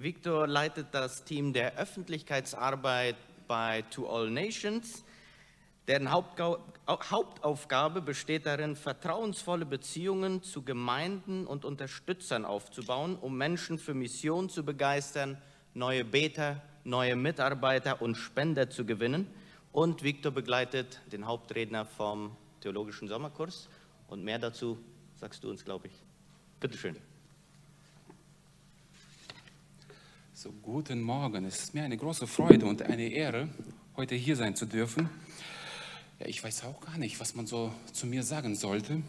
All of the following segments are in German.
Victor leitet das Team der Öffentlichkeitsarbeit bei To All Nations. Deren Hauptaufgabe besteht darin, vertrauensvolle Beziehungen zu Gemeinden und Unterstützern aufzubauen, um Menschen für Mission zu begeistern, neue Beter, neue Mitarbeiter und Spender zu gewinnen. Und Victor begleitet den Hauptredner vom Theologischen Sommerkurs. Und mehr dazu sagst du uns, glaube ich. Bitteschön. So, guten Morgen. Es ist mir eine große Freude und eine Ehre, heute hier sein zu dürfen. Ja, ich weiß auch gar nicht, was man so zu mir sagen sollte.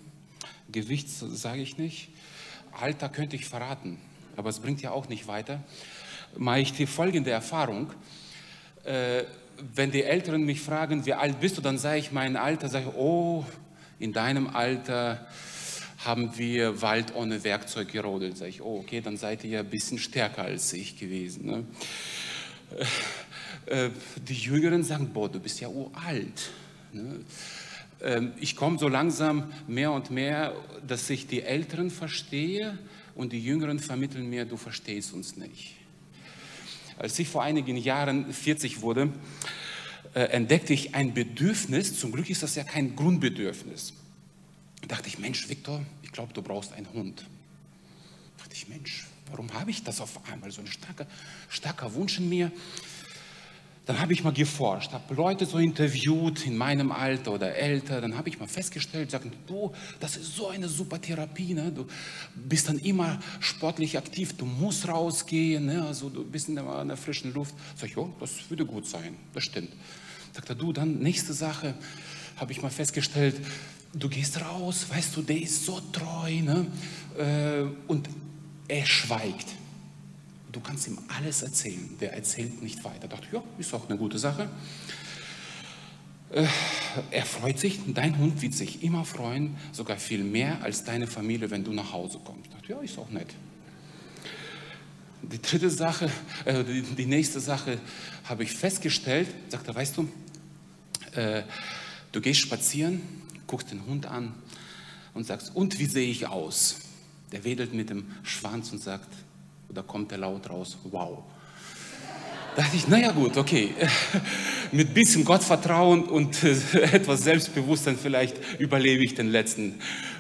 Gewicht sage ich nicht. Alter könnte ich verraten, aber es bringt ja auch nicht weiter. Mache ich die folgende Erfahrung. Äh, wenn die Älteren mich fragen, wie alt bist du, dann sage ich mein Alter, sage ich, oh, in deinem Alter haben wir Wald ohne Werkzeug gerodelt. Sag ich, oh, okay, dann seid ihr ja ein bisschen stärker als ich gewesen. Ne? Äh, äh, die Jüngeren sagen, boah, du bist ja uralt. Ne? Ähm, ich komme so langsam mehr und mehr, dass ich die Älteren verstehe und die Jüngeren vermitteln mir, du verstehst uns nicht. Als ich vor einigen Jahren 40 wurde, äh, entdeckte ich ein Bedürfnis, zum Glück ist das ja kein Grundbedürfnis dachte ich, Mensch, Viktor, ich glaube, du brauchst einen Hund. Da dachte ich, Mensch, warum habe ich das auf einmal? So ein starker, starker Wunsch in mir. Dann habe ich mal geforscht, habe Leute so interviewt in meinem Alter oder älter. Dann habe ich mal festgestellt, sagen, du, das ist so eine super Therapie. Ne? Du bist dann immer sportlich aktiv, du musst rausgehen, ne? also du bist in der, in der frischen Luft. Sag ich, oh, das würde gut sein, das stimmt. Sagt er, du, dann nächste Sache, habe ich mal festgestellt, du gehst raus, weißt du, der ist so treu ne? Äh, und er schweigt. Du kannst ihm alles erzählen, der erzählt nicht weiter. Ich dachte, ja, ist auch eine gute Sache. Äh, er freut sich, dein Hund wird sich immer freuen, sogar viel mehr als deine Familie, wenn du nach Hause kommst. Ich dachte, ja, ist auch nett. Die dritte Sache, äh, die, die, nächste Sache habe ich festgestellt, sagt er, weißt du, äh, du gehst spazieren guckst den Hund an und sagst, und wie sehe ich aus? Der wedelt mit dem Schwanz und sagt, oder kommt der laut raus, wow. Da dachte ich, naja gut, okay, mit bisschen Gottvertrauen und etwas Selbstbewusstsein vielleicht überlebe ich den letzten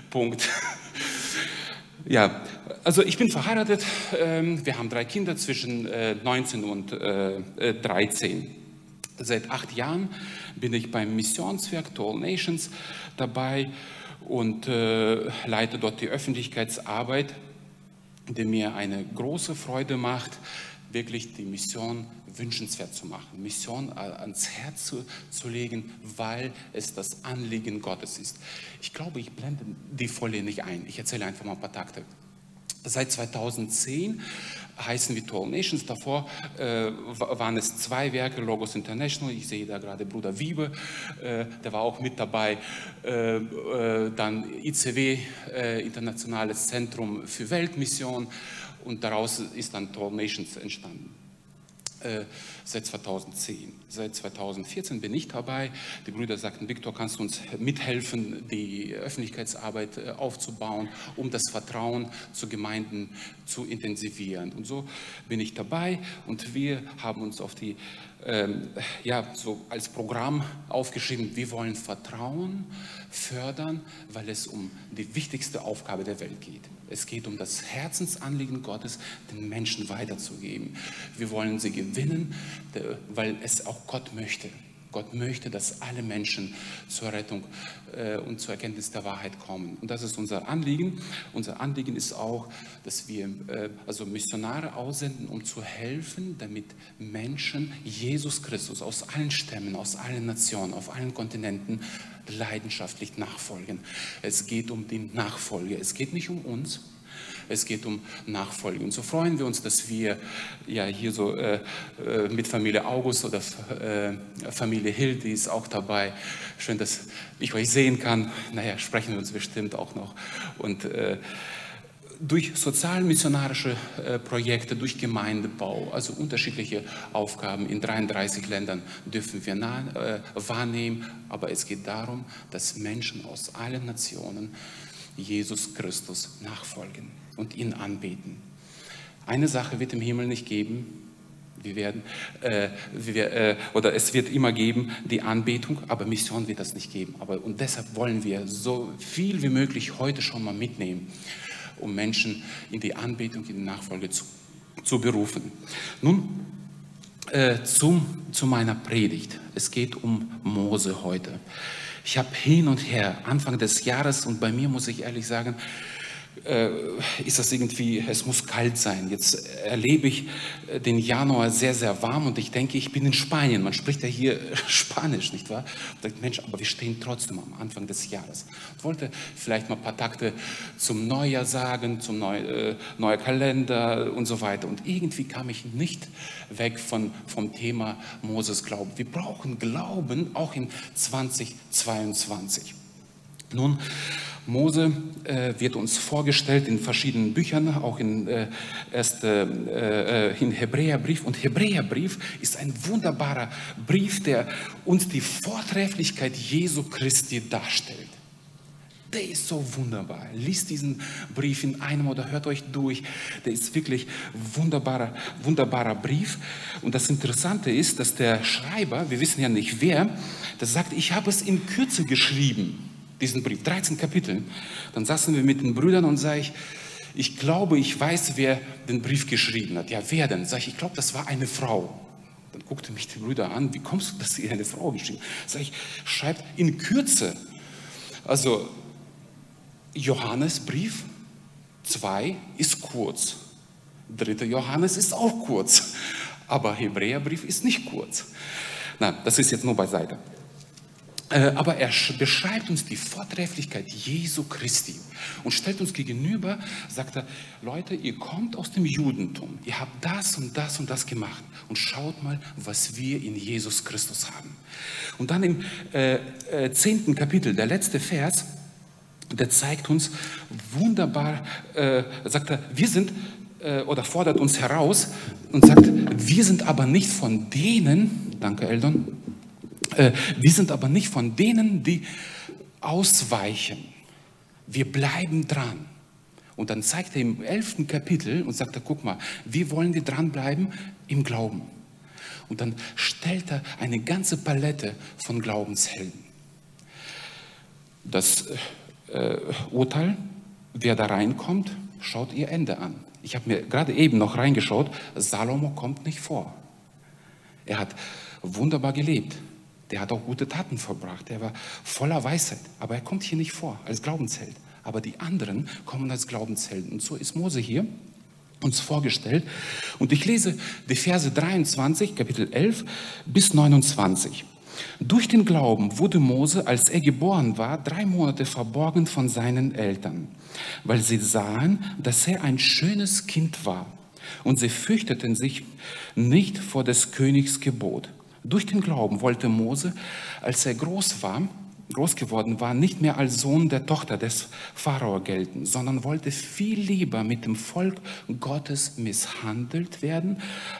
Punkt. Ja, also ich bin verheiratet, ähm, wir haben drei Kinder zwischen 19 äh, und 13. Seit acht Jahren bin ich beim Missionswerk To Nations dabei und äh, leite dort die Öffentlichkeitsarbeit, die mir eine große Freude macht, wirklich die Mission wünschenswert zu machen, Mission ans Herz zu, zu legen, weil es das Anliegen Gottes ist. Ich glaube, ich blende die Folie nicht ein. Ich erzähle einfach mal ein paar Takte. Seit 2010 heißen wie Tall Nations. Davor äh, waren es zwei Werke, Logos International. Ich sehe da gerade Bruder Wiebe, äh, der war auch mit dabei. Äh, äh dann ICW, äh, Internationales Zentrum für Weltmission. Und daraus ist dann Tall Nations entstanden. Seit 2010. Seit 2014 bin ich dabei. Die Brüder sagten, Viktor, kannst du uns mithelfen, die Öffentlichkeitsarbeit äh, aufzubauen, um das Vertrauen zu Gemeinden zu intensivieren. Und so bin ich dabei und wir haben uns auf die ähm, ja, so als Programm aufgeschrieben, wir wollen Vertrauen fördern, weil es um die wichtigste Aufgabe der Welt geht. Es geht um das Herzensanliegen Gottes, den Menschen weiterzugeben. Wir wollen sie gewinnen, weil es auch Gott möchte. Gott möchte, dass alle Menschen zur Rettung äh, und zur Erkenntnis der Wahrheit kommen. Und das ist unser Anliegen. Unser Anliegen ist auch, dass wir äh, also Missionare aussenden, um zu helfen, damit Menschen Jesus Christus aus allen Stämmen, aus allen Nationen, auf allen Kontinenten leidenschaftlich nachfolgen. Es geht um die Nachfolge. Es geht nicht um uns, es geht um Nachfolge. Und so freuen wir uns, dass wir ja hier so äh, äh, mit Familie August oder äh, Familie Hill, die ist auch dabei. Schön, dass ich euch sehen kann. Naja, sprechen wir uns bestimmt auch noch. Und äh, durch sozialmissionarische äh, Projekte, durch Gemeindebau, also unterschiedliche Aufgaben in 33 Ländern dürfen wir nah, äh, wahrnehmen. Aber es geht darum, dass Menschen aus allen Nationen Jesus Christus nachfolgen und ihn anbeten. Eine Sache wird im Himmel nicht geben, wir werden, äh, wir, äh, oder es wird immer geben die Anbetung, aber Mission wird das nicht geben. Aber, und deshalb wollen wir so viel wie möglich heute schon mal mitnehmen, um Menschen in die Anbetung, in die Nachfolge zu, zu berufen. Nun äh, zum, zu meiner Predigt. Es geht um Mose heute. Ich habe hin und her, Anfang des Jahres, und bei mir muss ich ehrlich sagen, äh, ist das irgendwie, es muss kalt sein. Jetzt erlebe ich äh, den Januar sehr, sehr warm und ich denke, ich bin in Spanien. Man spricht ja hier Spanisch, nicht wahr? Und denkt, Mensch, aber wir stehen trotzdem am Anfang des Jahres. Ich wollte vielleicht mal ein paar Takte zum Neujahr sagen, zum Neu, äh, neuer Kalender und so weiter. Und irgendwie kam ich nicht weg von, vom Thema Moses Glauben. Wir brauchen Glauben auch in 2022. Nun, Mose äh, wird uns vorgestellt in verschiedenen Büchern, auch in, äh, erst, äh, äh, in Hebräerbrief. Und Hebräerbrief ist ein wunderbarer Brief, der uns die Vortrefflichkeit Jesu Christi darstellt. Der ist so wunderbar. Liest diesen Brief in einem oder hört euch durch. Der ist wirklich wunderbarer, wunderbarer Brief. Und das Interessante ist, dass der Schreiber, wir wissen ja nicht wer, das sagt, ich habe es in Kürze geschrieben diesen Brief, 13 Kapitel. Dann saßen wir mit den Brüdern und sage ich, ich glaube, ich weiß, wer den Brief geschrieben hat. Ja, wer denn? Sag ich, ich glaube, das war eine Frau. Dann guckte mich die Brüder an, wie kommst du, dass sie eine Frau geschrieben hat? Sag ich, schreibt in Kürze. Also, Johannesbrief 2 ist kurz. Dritter Johannes ist auch kurz. Aber Hebräerbrief ist nicht kurz. Na, das ist jetzt nur beiseite. Äh, aber er beschreibt uns die Vortrefflichkeit Jesu Christi und stellt uns gegenüber, sagt er, Leute, ihr kommt aus dem Judentum, ihr habt das und das und das gemacht und schaut mal, was wir in Jesus Christus haben. Und dann im äh, äh, zehnten Kapitel, der letzte Vers, der zeigt uns wunderbar, äh, sagt er, wir sind äh, oder fordert uns heraus und sagt, wir sind aber nicht von denen, danke Eldon, äh, wir sind aber nicht von denen, die ausweichen. Wir bleiben dran. Und dann zeigt er im elften Kapitel und sagt er, guck mal, wie wollen wir dranbleiben? Im Glauben. Und dann stellt er eine ganze Palette von Glaubenshelden. Das äh, Urteil, wer da reinkommt, schaut ihr Ende an. Ich habe mir gerade eben noch reingeschaut, Salomo kommt nicht vor. Er hat wunderbar gelebt. Der hat auch gute Taten verbracht. Der war voller Weisheit. Aber er kommt hier nicht vor als Glaubensheld. Aber die anderen kommen als Glaubenshelden. Und so ist Mose hier uns vorgestellt. Und ich lese die Verse 23, Kapitel 11 bis 29. Durch den Glauben wurde Mose, als er geboren war, drei Monate verborgen von seinen Eltern, weil sie sahen, dass er ein schönes Kind war. Und sie fürchteten sich nicht vor des Königs Gebot. Durch den Glauben wollte Mose, als er groß war, groß geworden war, nicht mehr als Sohn der Tochter des Pharao gelten, sondern wollte viel lieber mit dem Volk Gottes misshandelt werden,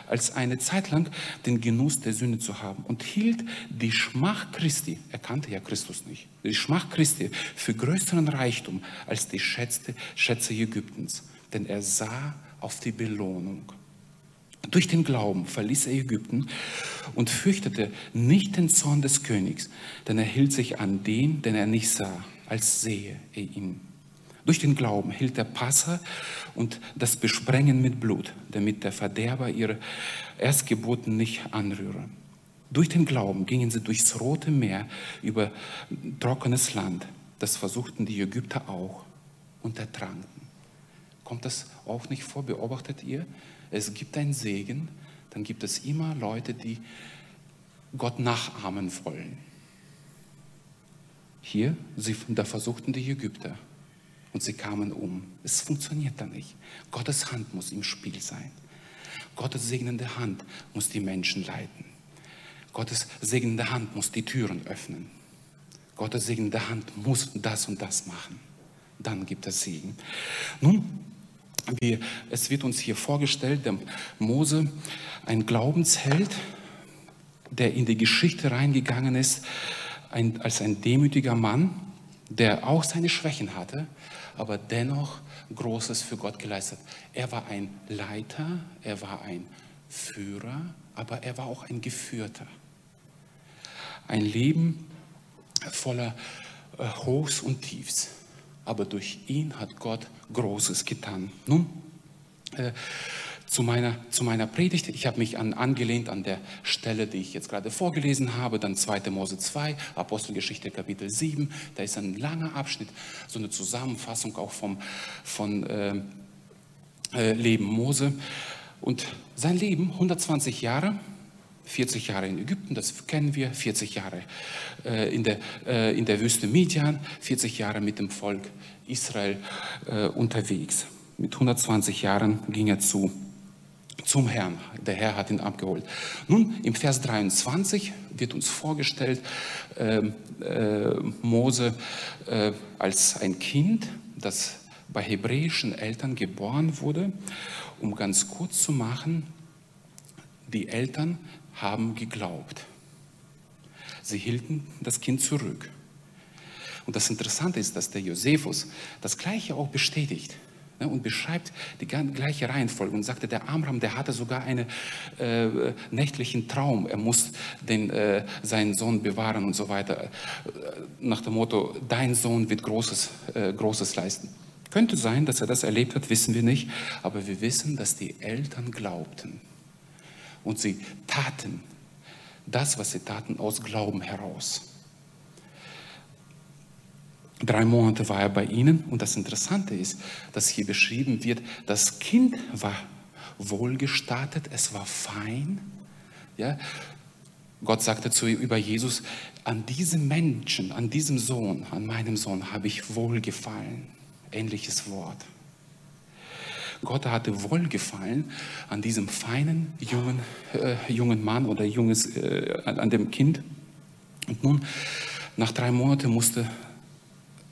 als eine Zeit lang den Genuss der Sünde zu haben und hielt die Schmach Christi, er kannte ja Christus nicht, die Schmach Christi für größeren Reichtum als die Schätze, Schätze Ägyptens, denn er sah auf die Belohnung. Durch den Glauben verließ er Ägypten und fürchtete nicht den Zorn des Königs, denn er hielt sich an den, den er nicht sah, als sehe er ihn. Durch den Glauben hielt der Passa und das Besprengen mit Blut, damit der Verderber ihre Erstgeburten nicht anrühre. Durch den Glauben gingen sie durchs Rote Meer über trockenes Land. Das versuchten die Ägypter auch und ertranken. Kommt das auch nicht vor? Beobachtet ihr? Es gibt einen Segen, dann gibt es immer Leute, die Gott nachahmen wollen. Hier, sie, da versuchten die Ägypter und sie kamen um. Es funktioniert da nicht. Gottes Hand muss im Spiel sein. Gottes segnende Hand muss die Menschen leiten. Gottes segnende Hand muss die Türen öffnen. Gottes segnende Hand muss das und das machen. Dann gibt es Segen. Nun, wie, es wird uns hier vorgestellt, der Mose, ein Glaubensheld, der in die Geschichte reingegangen ist ein, als ein demütiger Mann, der auch seine Schwächen hatte, aber dennoch Großes für Gott geleistet. Er war ein Leiter, er war ein Führer, aber er war auch ein Geführter. Ein Leben voller äh, Hochs und Tiefs. Aber durch ihn hat Gott Großes getan. Nun, äh, zu meiner, zu meiner Predigt. Ich habe mich an, angelehnt an der Stelle, die ich jetzt gerade vorgelesen habe, dann 2. Mose 2, Apostelgeschichte Kapitel 7. Da ist ein langer Abschnitt, so eine Zusammenfassung auch vom von, äh, äh, Leben Mose. Und sein Leben, 120 Jahre, 40 Jahre in Ägypten, das kennen wir, 40 Jahre äh, in, der, äh, in der Wüste Midian, 40 Jahre mit dem Volk Israel äh, unterwegs. Mit 120 Jahren ging er zu, zum Herrn. Der Herr hat ihn abgeholt. Nun, im Vers 23 wird uns vorgestellt, ähm, äh, Mose äh, als ein Kind, das bei hebräischen Eltern geboren wurde. Um ganz kurz zu machen, die Eltern haben geglaubt. Sie hielten das Kind zurück. Und das Interessante ist, dass der Josephus das Gleiche auch bestätigt ne, und beschreibt die gleiche Reihenfolge und sagte, der Amram, der hatte sogar einen äh, nächtlichen Traum, er muss den, äh, seinen Sohn bewahren und so weiter, äh, nach dem Motto, dein Sohn wird Großes, äh, Großes leisten. Könnte sein, dass er das erlebt hat, wissen wir nicht, aber wir wissen, dass die Eltern glaubten und sie taten das, was sie taten, aus Glauben heraus. Drei Monate war er bei ihnen und das Interessante ist, dass hier beschrieben wird, das Kind war wohlgestartet, es war fein. Ja? Gott sagte zu über Jesus, an diesem Menschen, an diesem Sohn, an meinem Sohn habe ich wohlgefallen. Ähnliches Wort. Gott hatte Wohlgefallen an diesem feinen jungen, äh, jungen Mann oder junges, äh, an dem Kind. Und nun, nach drei Monaten musste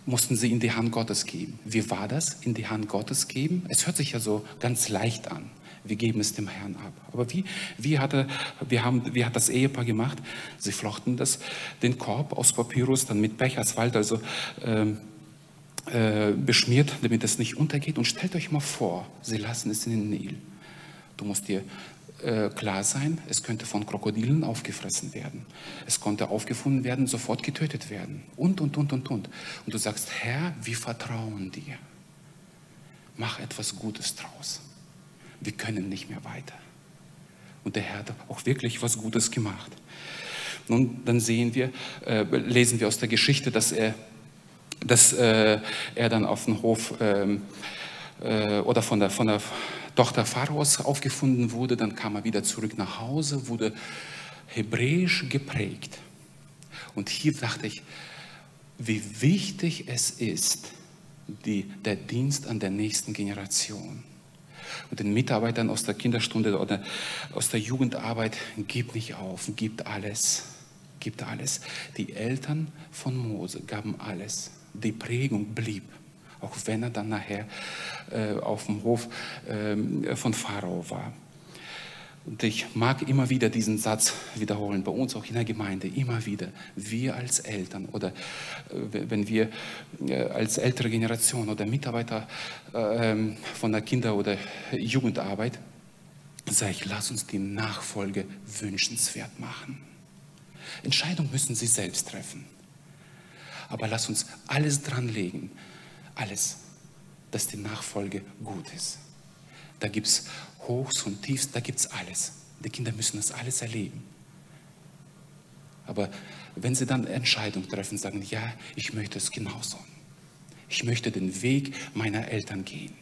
mussten sie in die Hand Gottes geben. Wie war das, in die Hand Gottes geben? Es hört sich ja so ganz leicht an. Wir geben es dem Herrn ab. Aber wie, wie, hatte, wir haben, wie hat das Ehepaar gemacht? Sie flochten das, den Korb aus Papyrus dann mit Pech, Asphalt, also ähm, äh, beschmiert, damit es nicht untergeht. Und stellt euch mal vor, sie lassen es in den Nil. Du musst dir äh, klar sein, es könnte von Krokodilen aufgefressen werden. Es konnte aufgefunden werden, sofort getötet werden. Und, und, und, und, und. Und du sagst, Herr, wir vertrauen dir. Mach etwas Gutes draus. Wir können nicht mehr weiter. Und der Herr hat auch wirklich was Gutes gemacht. Nun, dann sehen wir, äh, lesen wir aus der Geschichte, dass er, dass, äh, er dann auf dem Hof ähm, äh, oder von der, von der Tochter Pharaos aufgefunden wurde, dann kam er wieder zurück nach Hause, wurde hebräisch geprägt. Und hier dachte ich, wie wichtig es ist, die, der Dienst an der nächsten Generation. Und den Mitarbeitern aus der Kinderstunde oder aus der Jugendarbeit, gibt nicht auf, gibt alles, gibt alles. Die Eltern von Mose gaben alles. Die Prägung blieb auch wenn er dann nachher äh, auf dem Hof äh, von Pharao war. Und ich mag immer wieder diesen Satz wiederholen, bei uns auch in der Gemeinde, immer wieder. Wir als Eltern oder äh, wenn wir äh, als ältere Generation oder Mitarbeiter ähm, von der Kinder- oder Jugendarbeit, sage ich, lass uns die Nachfolge wünschenswert machen. Entscheidungen müssen Sie selbst treffen. Aber lass uns alles dran legen, alles, dass die Nachfolge gut ist. Da gibt es Hochs und Tiefs, da gibt es alles. Die Kinder müssen das alles erleben. Aber wenn sie dann Entscheidungen treffen, sagen, ja, ich möchte es genauso. Ich möchte den Weg meiner Eltern gehen.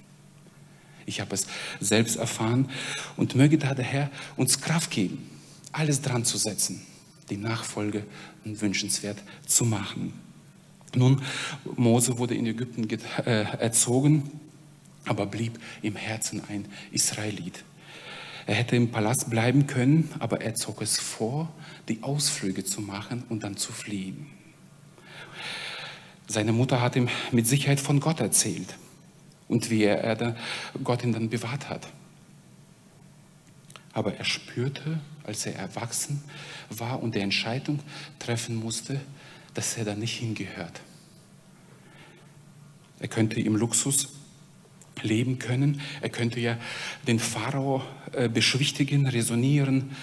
Ich habe es selbst erfahren und möge da der Herr uns Kraft geben, alles dran zu setzen, die Nachfolge wünschenswert zu machen. Nun, Mose wurde in Ägypten äh, erzogen, aber blieb im Herzen ein Israelit. Er hätte im Palast bleiben können, aber er zog es vor, die Ausflüge zu machen und dann zu fliehen. Seine Mutter hat ihm mit Sicherheit von Gott erzählt und wie er Gott ihn dann bewahrt hat. Aber er spürte, als er erwachsen war und die Entscheidung treffen musste, dass er da nicht hingehört. Er könnte im Luxus leben können. Er könnte ja den Pharao äh, beschwichtigen, resonieren,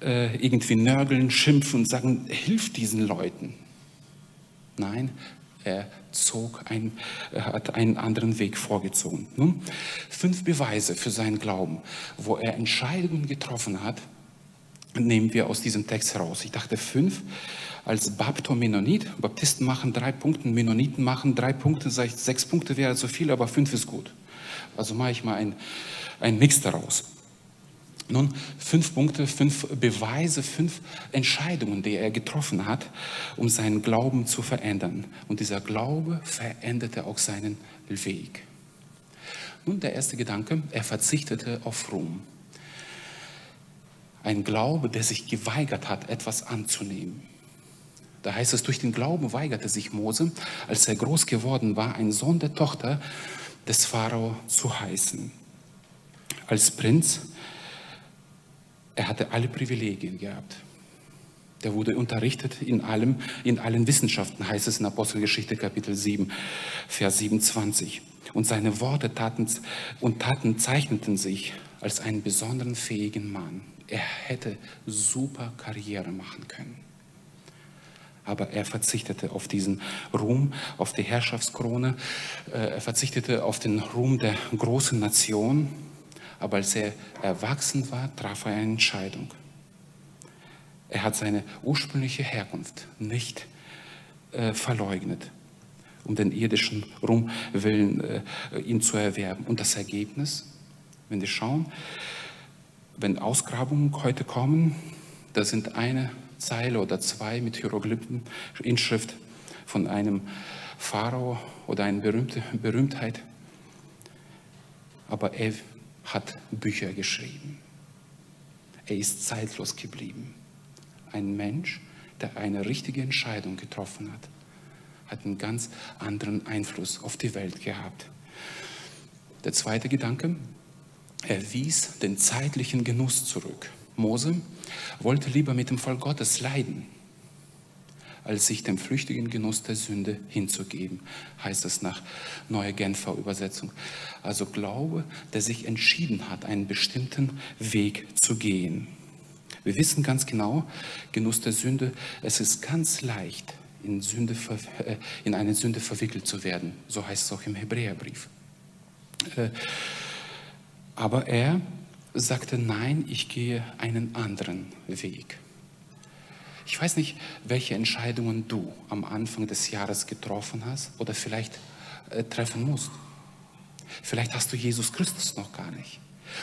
äh, irgendwie nörgeln, schimpfen und sagen, hilf diesen Leuten. Nein, er zog ein, er hat einen anderen Weg vorgezogen. Nun, fünf Beweise für seinen Glauben, wo er Entscheidungen getroffen hat, nehmen wir aus diesem Text heraus. Ich dachte fünf, als Bapto-Mennonit, Baptisten machen drei Punkte, Mennoniten machen drei Punkte, sechs Punkte wäre zu viel, aber fünf ist gut. Also mache ich mal einen, einen Mix daraus. Nun, fünf Punkte, fünf Beweise, fünf Entscheidungen, die er getroffen hat, um seinen Glauben zu verändern. Und dieser Glaube veränderte auch seinen Weg. Nun, der erste Gedanke, er verzichtete auf Ruhm. Ein Glaube, der sich geweigert hat, etwas anzunehmen. Da heißt es, durch den Glauben weigerte sich Mose, als er groß geworden war, ein Sohn der Tochter des Pharao zu heißen. Als Prinz, er hatte alle Privilegien gehabt. Der wurde unterrichtet in allem, in allen Wissenschaften, heißt es in Apostelgeschichte Kapitel 7, Vers 27. Und seine Worte taten, und Taten zeichneten sich als einen besonderen fähigen Mann. Er hätte super Karriere machen können aber er verzichtete auf diesen Ruhm, auf die Herrschaftskrone, äh, er verzichtete auf den Ruhm der großen Nation, aber als er erwachsen war, traf er eine Entscheidung. Er hat seine ursprüngliche Herkunft nicht äh, verleugnet, um den irdischen Ruhm willen äh, ihn zu erwerben. Und das Ergebnis, wenn wir schauen, wenn Ausgrabungen heute kommen, da sind eine Zeile oder zwei mit Hieroglyphen, Inschrift von einem Pharao oder einer berühmte, Berühmtheit. Aber er hat Bücher geschrieben. Er ist zeitlos geblieben. Ein Mensch, der eine richtige Entscheidung getroffen hat, hat einen ganz anderen Einfluss auf die Welt gehabt. Der zweite Gedanke, er wies den zeitlichen Genuss zurück. Mose wollte lieber mit dem Volk Gottes leiden, als sich dem flüchtigen Genuss der Sünde hinzugeben, heißt es nach Neue Genfer Übersetzung. Also Glaube, der sich entschieden hat, einen bestimmten Weg zu gehen. Wir wissen ganz genau, Genuss der Sünde, es ist ganz leicht, in, Sünde, äh, in eine Sünde verwickelt zu werden. So heißt es auch im Hebräerbrief. Aber er sagte, nein, ich gehe einen anderen Weg. Ich weiß nicht, welche Entscheidungen du am Anfang des Jahres getroffen hast oder vielleicht äh, treffen musst. Vielleicht hast du Jesus Christus noch gar nicht.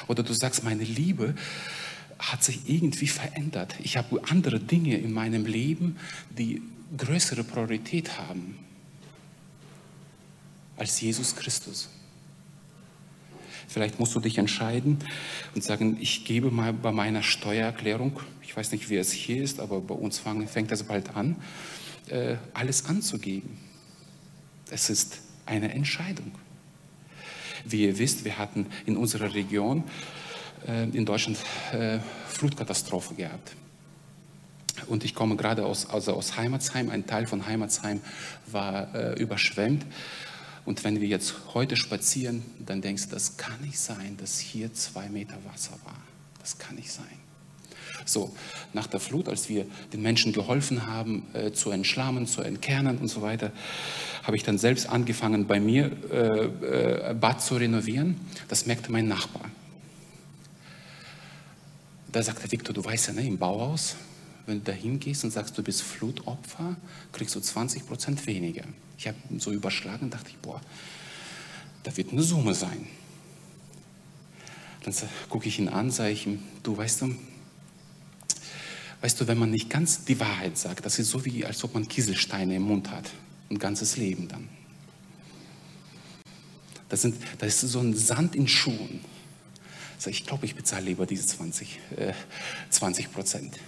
Oder du sagst, meine Liebe hat sich irgendwie verändert. Ich habe andere Dinge in meinem Leben, die größere Priorität haben als Jesus Christus. Vielleicht musst du dich entscheiden und sagen, ich gebe mal bei meiner Steuererklärung, ich weiß nicht, wie es hier ist, aber bei uns fängt das bald an, äh, alles anzugeben. Es ist eine Entscheidung. Wie ihr wisst, wir hatten in unserer Region äh, in Deutschland äh, Flutkatastrophe gehabt. Und ich komme gerade aus, also aus Heimatsheim. Ein Teil von Heimatsheim war äh, überschwemmt. Und wenn wir jetzt heute spazieren, dann denkst du, das kann nicht sein, dass hier zwei Meter Wasser war. Das kann nicht sein. So, nach der Flut, als wir den Menschen geholfen haben, äh, zu entschlammen, zu entkernen und so weiter, habe ich dann selbst angefangen, bei mir äh, äh, Bad zu renovieren. Das merkte mein Nachbar. Da sagte Victor, du weißt ja, ne, im Bauhaus, wenn du da hingehst und sagst, du bist Flutopfer, kriegst du 20 Prozent weniger. Ich habe so überschlagen und dachte boah, da wird eine Summe sein. Dann gucke ich ihn an, sage ich ihm, du weißt du, weißt du, wenn man nicht ganz die Wahrheit sagt, das ist so wie, als ob man Kieselsteine im Mund hat, ein ganzes Leben dann. Das, sind, das ist so ein Sand in Schuhen. Sag, ich glaube, ich bezahle lieber diese 20, äh, 20 Prozent.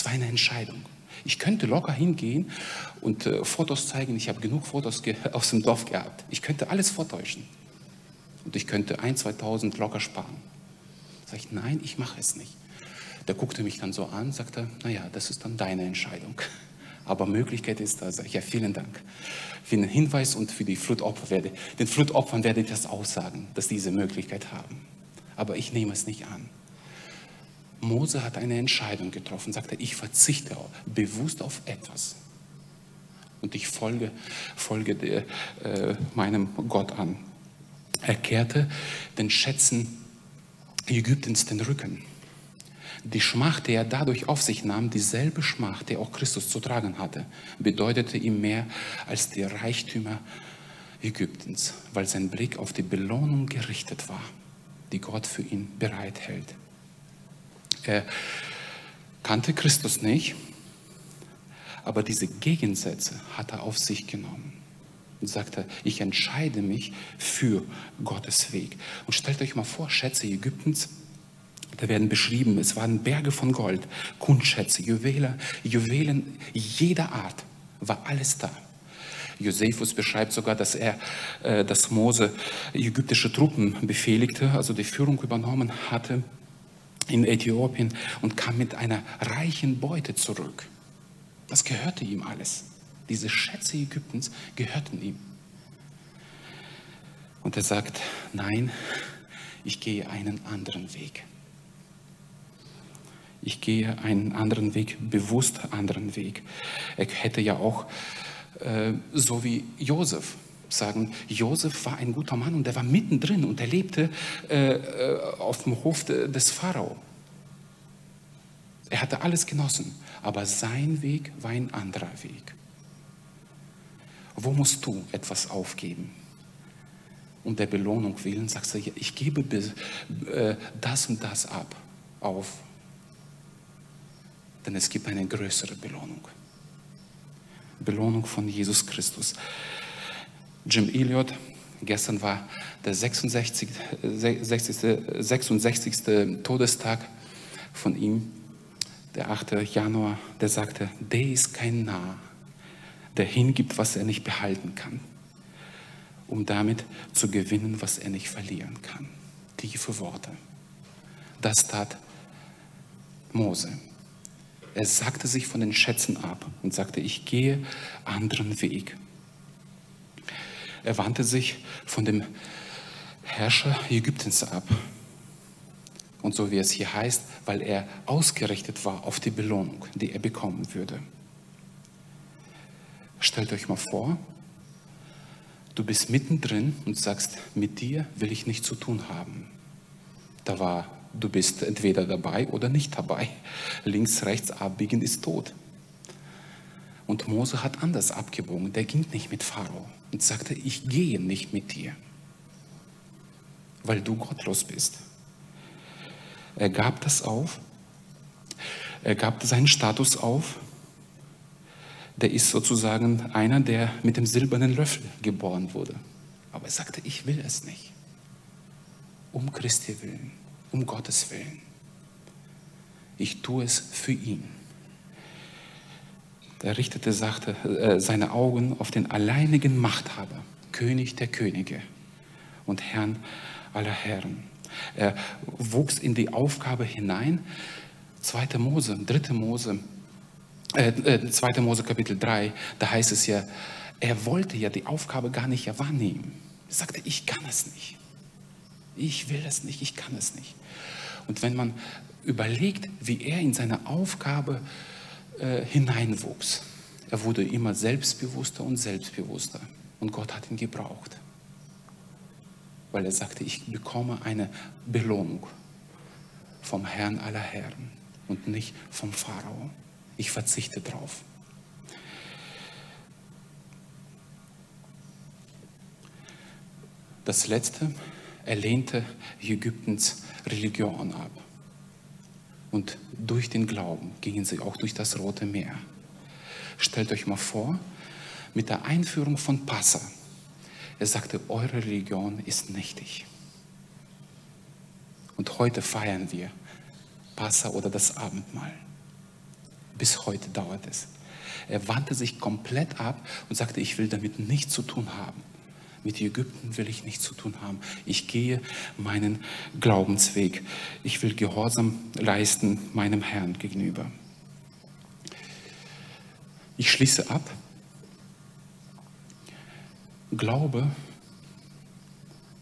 Das war eine Entscheidung. Ich könnte locker hingehen und äh, Fotos zeigen. Ich habe genug Fotos aus dem Dorf gehabt. Ich könnte alles vortäuschen. Und ich könnte 1.000, 2.000 locker sparen. Sag ich, nein, ich mache es nicht. Der guckte mich dann so an, sagte, naja, das ist dann deine Entscheidung. Aber Möglichkeit ist da. Sag ich, ja, vielen Dank für den Hinweis und für die Flutopfer werde. Den Flutopfern werde ich das aussagen, dass diese Möglichkeit haben. Aber ich nehme es nicht an. Mose hat eine Entscheidung getroffen, sagte, ich verzichte bewusst auf etwas. Und ich folge, folge der, äh, meinem Gott an. Er kehrte den Schätzen Ägyptens den Rücken. Die Schmach, die er dadurch auf sich nahm, dieselbe Schmach, die auch Christus zu tragen hatte, bedeutete ihm mehr als die Reichtümer Ägyptens, weil sein Blick auf die Belohnung gerichtet war, die Gott für ihn bereithält. Er kannte Christus nicht, aber diese Gegensätze hat er auf sich genommen und sagte, ich entscheide mich für Gottes Weg. Und stellt euch mal vor, Schätze Ägyptens, da werden beschrieben, es waren Berge von Gold, Kundschätze, Juwelen, Juwelen jeder Art, war alles da. Josephus beschreibt sogar, dass er, äh, dass Mose ägyptische Truppen befehligte, also die Führung übernommen hatte in Äthiopien und kam mit einer reichen Beute zurück. Das gehörte ihm alles. Diese Schätze Ägyptens gehörten ihm. Und er sagt, nein, ich gehe einen anderen Weg. Ich gehe einen anderen Weg, bewusst anderen Weg. Er hätte ja auch, äh, so wie Josef, sagen, Josef war ein guter Mann und er war mittendrin und er lebte äh, äh auf dem Hof des Pharao. Er hatte alles genossen, aber sein Weg war ein anderer Weg. Wo musst du etwas aufgeben? Um der Belohnung willen sagst du, ich gebe äh, das und das ab auf denn es gibt eine größere Belohnung. Belohnung von Jesus Christus. Jim Elliot, gestern war der 66. 60, 66. Todestag von ihm, der 8. Januar, der sagte, der ist kein Narr, der hingibt, was er nicht behalten kann, um damit zu gewinnen, was er nicht verlieren kann. Tiefe Worte. Das tat Mose. Er sagte sich von den Schätzen ab und sagte, ich gehe anderen Weg. Er wandte sich von dem Herrscher Ägyptens ab. Und so wie es hier heißt, weil er ausgerichtet war auf die Belohnung, die er bekommen würde. Stellt euch mal vor, du bist mittendrin und sagst, mit dir will ich nichts zu tun haben. Da war Du bist entweder dabei oder nicht dabei. Links, rechts abbiegen ist tot. Und Mose hat anders abgebogen. Der ging nicht mit Pharao und sagte, ich gehe nicht mit dir, weil du gottlos bist. Er gab das auf. Er gab seinen Status auf. Der ist sozusagen einer, der mit dem silbernen Löffel geboren wurde. Aber er sagte, ich will es nicht. Um Christi willen um Gottes Willen. Ich tue es für ihn. Er richtete sagte, äh, seine Augen auf den alleinigen Machthaber, König der Könige und Herrn aller Herren. Er wuchs in die Aufgabe hinein. 2. Mose, 3. Mose, äh, 2. Äh, Mose Kapitel 3, da heißt es ja, er wollte ja die Aufgabe gar nicht wahrnehmen. Er sagte, ich kann es nicht. Ich will es nicht, ich kann es nicht. Und wenn man überlegt, wie er in seine Aufgabe äh, hineinwuchs, er wurde immer selbstbewusster und selbstbewusster. Und Gott hat ihn gebraucht. Weil er sagte, ich bekomme eine Belohnung vom Herrn aller Herren und nicht vom Pharao. Ich verzichte drauf. Das letzte, er lehnte Ägyptens Religion ab. Und durch den Glauben gingen sie auch durch das Rote Meer. Stellt euch mal vor, mit der Einführung von Passa, er sagte, eure Religion ist nichtig. Und heute feiern wir Passa oder das Abendmahl. Bis heute dauert es. Er wandte sich komplett ab und sagte, ich will damit nichts zu tun haben. Mit Ägypten will ich nichts zu tun haben. Ich gehe meinen Glaubensweg. Ich will Gehorsam leisten meinem Herrn gegenüber. Ich schließe ab. Glaube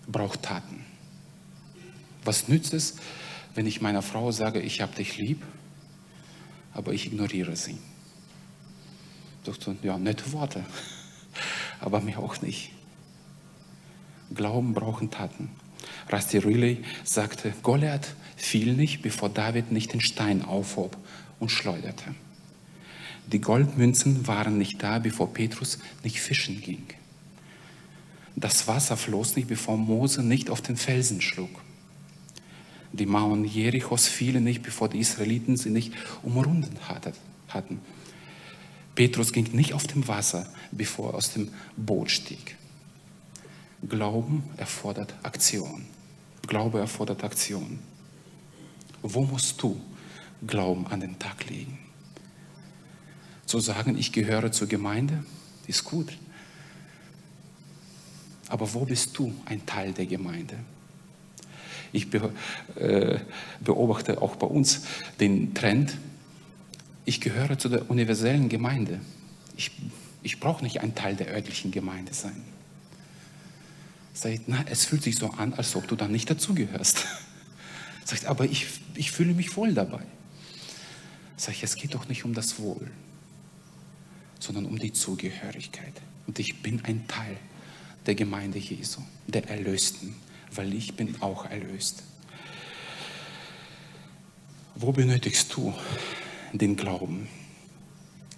braucht Taten. Was nützt es, wenn ich meiner Frau sage, ich habe dich lieb, aber ich ignoriere sie? Doch, ja, nette Worte, aber mir auch nicht. Glauben brauchen Taten. Rusty Riley sagte, Goliath fiel nicht, bevor David nicht den Stein aufhob und schleuderte. Die Goldmünzen waren nicht da, bevor Petrus nicht fischen ging. Das Wasser floss nicht, bevor Mose nicht auf den Felsen schlug. Die Mauern Jerichos fielen nicht, bevor die Israeliten sie nicht umrunden hatten. Petrus ging nicht auf dem Wasser, bevor er aus dem Boot stieg. Glauben erfordert Aktion. Glaube erfordert Aktion. Wo musst du Glauben an den Tag legen? Zu sagen, ich gehöre zur Gemeinde, ist gut. Aber wo bist du ein Teil der Gemeinde? Ich äh, beobachte auch bei uns den Trend, ich gehöre zu der universellen Gemeinde. Ich, ich brauche nicht ein Teil der örtlichen Gemeinde sein. Sagt, na, es fühlt sich so an, als ob du da nicht dazugehörst. Sagt, aber ich, ich fühle mich wohl dabei. Sag ich, es geht doch nicht um das Wohl, sondern um die Zugehörigkeit. Und ich bin ein Teil der Gemeinde Jesu, der Erlösten, weil ich bin auch erlöst. Wo benötigst du den Glauben?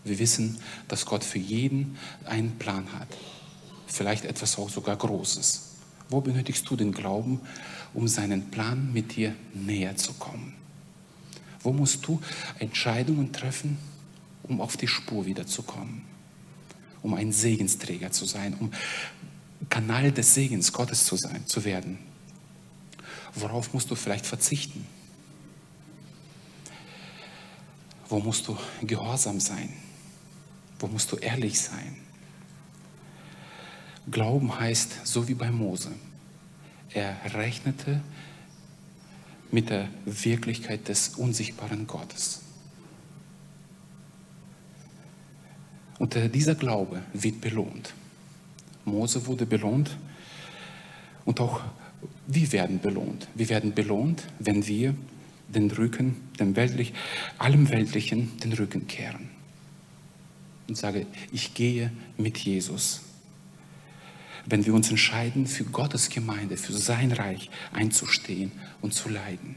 Wir wissen, dass Gott für jeden einen Plan hat. Vielleicht etwas auch sogar Großes. Wo benötigst du den Glauben, um seinen Plan mit dir näher zu kommen? Wo musst du Entscheidungen treffen, um auf die Spur wiederzukommen? Um ein Segensträger zu sein, um Kanal des Segens Gottes zu sein, zu werden. Worauf musst du vielleicht verzichten? Wo musst du gehorsam sein? Wo musst du ehrlich sein? Glauben heißt, so wie bei Mose, er rechnete mit der Wirklichkeit des unsichtbaren Gottes. Und dieser Glaube wird belohnt. Mose wurde belohnt und auch wir werden belohnt. Wir werden belohnt, wenn wir den Rücken, dem Weltlich, allem Weltlichen den Rücken kehren. Und sage, ich gehe mit Jesus. Wenn wir uns entscheiden, für Gottes Gemeinde, für sein Reich einzustehen und zu leiden.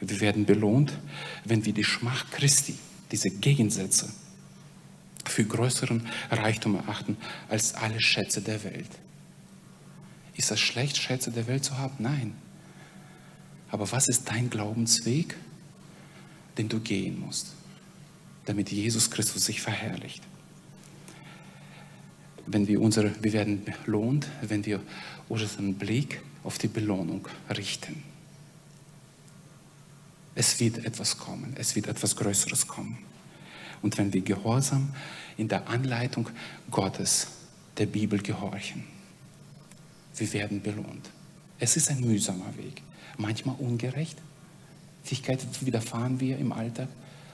Wir werden belohnt, wenn wir die Schmach Christi, diese Gegensätze, für größeren Reichtum erachten als alle Schätze der Welt. Ist das schlecht, Schätze der Welt zu haben? Nein. Aber was ist dein Glaubensweg, den du gehen musst, damit Jesus Christus sich verherrlicht? Wenn wir unsere, wir werden belohnt, wenn wir unseren Blick auf die Belohnung richten. Es wird etwas kommen, es wird etwas Größeres kommen. Und wenn wir gehorsam in der Anleitung Gottes, der Bibel gehorchen, wir werden belohnt. Es ist ein mühsamer Weg, manchmal ungerecht. Fähigkeiten widerfahren wir im Alltag,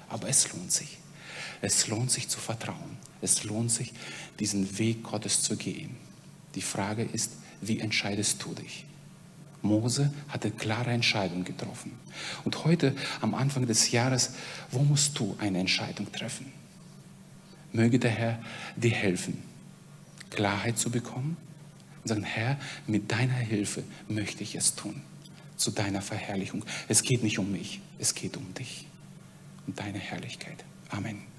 aber es lohnt sich. Es lohnt sich zu vertrauen. Es lohnt sich, diesen Weg Gottes zu gehen. Die Frage ist, wie entscheidest du dich? Mose hatte klare Entscheidungen getroffen. Und heute, am Anfang des Jahres, wo musst du eine Entscheidung treffen? Möge der Herr dir helfen, Klarheit zu bekommen und sagen, Herr, mit deiner Hilfe möchte ich es tun, zu deiner Verherrlichung. Es geht nicht um mich, es geht um dich und deine Herrlichkeit. Amen.